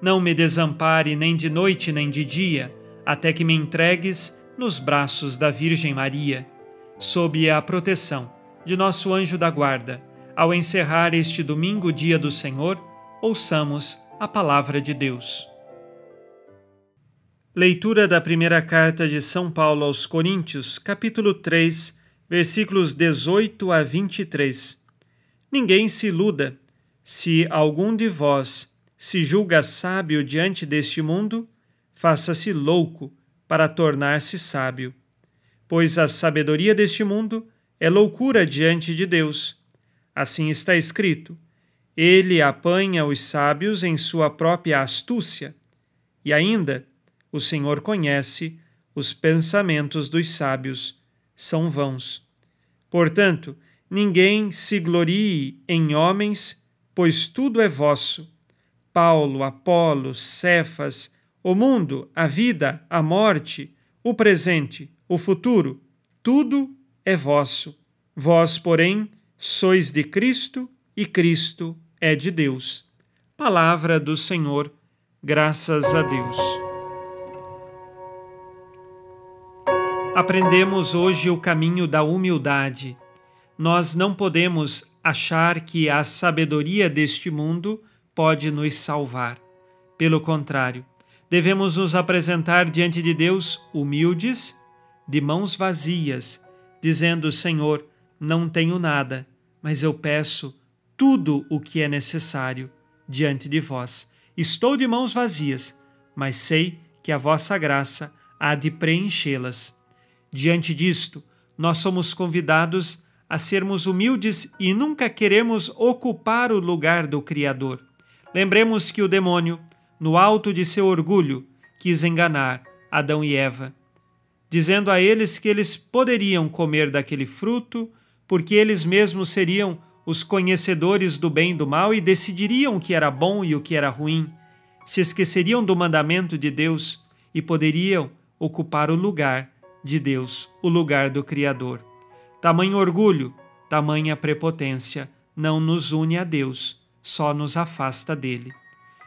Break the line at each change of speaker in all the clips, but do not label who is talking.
não me desampare nem de noite nem de dia, até que me entregues nos braços da Virgem Maria, sob a proteção de nosso anjo da guarda. Ao encerrar este domingo, dia do Senhor, ouçamos a palavra de Deus. Leitura da primeira carta de São Paulo aos Coríntios, capítulo 3, versículos 18 a 23. Ninguém se iluda. Se algum de vós se julga sábio diante deste mundo, faça-se louco para tornar-se sábio. Pois a sabedoria deste mundo é loucura diante de Deus. Assim está escrito: Ele apanha os sábios em sua própria astúcia. E ainda, o Senhor conhece os pensamentos dos sábios, são vãos. Portanto, ninguém se glorie em homens, pois tudo é vosso. Paulo, Apolo, Cefas, o mundo, a vida, a morte, o presente, o futuro, tudo é vosso. Vós, porém, sois de Cristo e Cristo é de Deus. Palavra do Senhor, graças a Deus. Aprendemos hoje o caminho da humildade. Nós não podemos achar que a sabedoria deste mundo pode nos salvar. Pelo contrário, devemos nos apresentar diante de Deus humildes, de mãos vazias, dizendo: Senhor, não tenho nada, mas eu peço tudo o que é necessário diante de vós. Estou de mãos vazias, mas sei que a vossa graça há de preenchê-las. Diante disto, nós somos convidados a sermos humildes e nunca queremos ocupar o lugar do Criador. Lembremos que o demônio no alto de seu orgulho, quis enganar Adão e Eva, dizendo a eles que eles poderiam comer daquele fruto, porque eles mesmos seriam os conhecedores do bem e do mal e decidiriam o que era bom e o que era ruim, se esqueceriam do mandamento de Deus e poderiam ocupar o lugar de Deus, o lugar do Criador. Tamanho orgulho, tamanha prepotência não nos une a Deus, só nos afasta dele.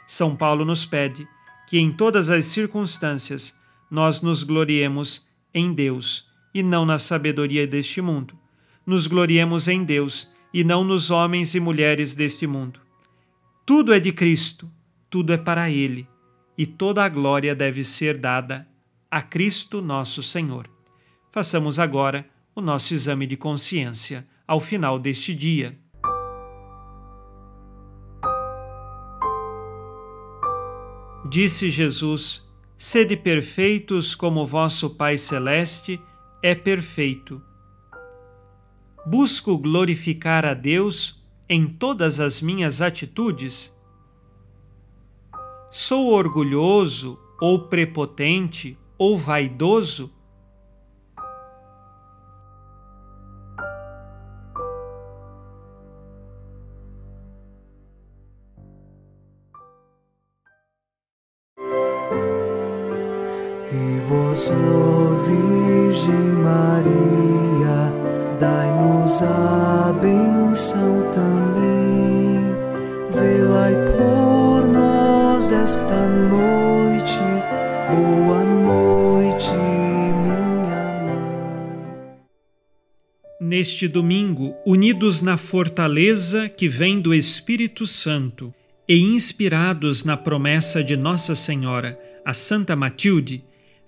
São Paulo nos pede que em todas as circunstâncias nós nos gloriemos em Deus e não na sabedoria deste mundo. Nos gloriemos em Deus e não nos homens e mulheres deste mundo. Tudo é de Cristo, tudo é para Ele, e toda a glória deve ser dada a Cristo nosso Senhor. Façamos agora o nosso exame de consciência ao final deste dia. Disse Jesus: Sede perfeitos como vosso Pai Celeste é perfeito. Busco glorificar a Deus em todas as minhas atitudes? Sou orgulhoso ou prepotente ou vaidoso?
E vós, ó Virgem Maria, dai-nos a benção também. Velai por nós esta noite. Boa noite, minha mãe.
Neste domingo, unidos na fortaleza que vem do Espírito Santo e inspirados na promessa de Nossa Senhora, a Santa Matilde,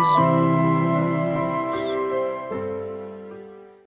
Jesus.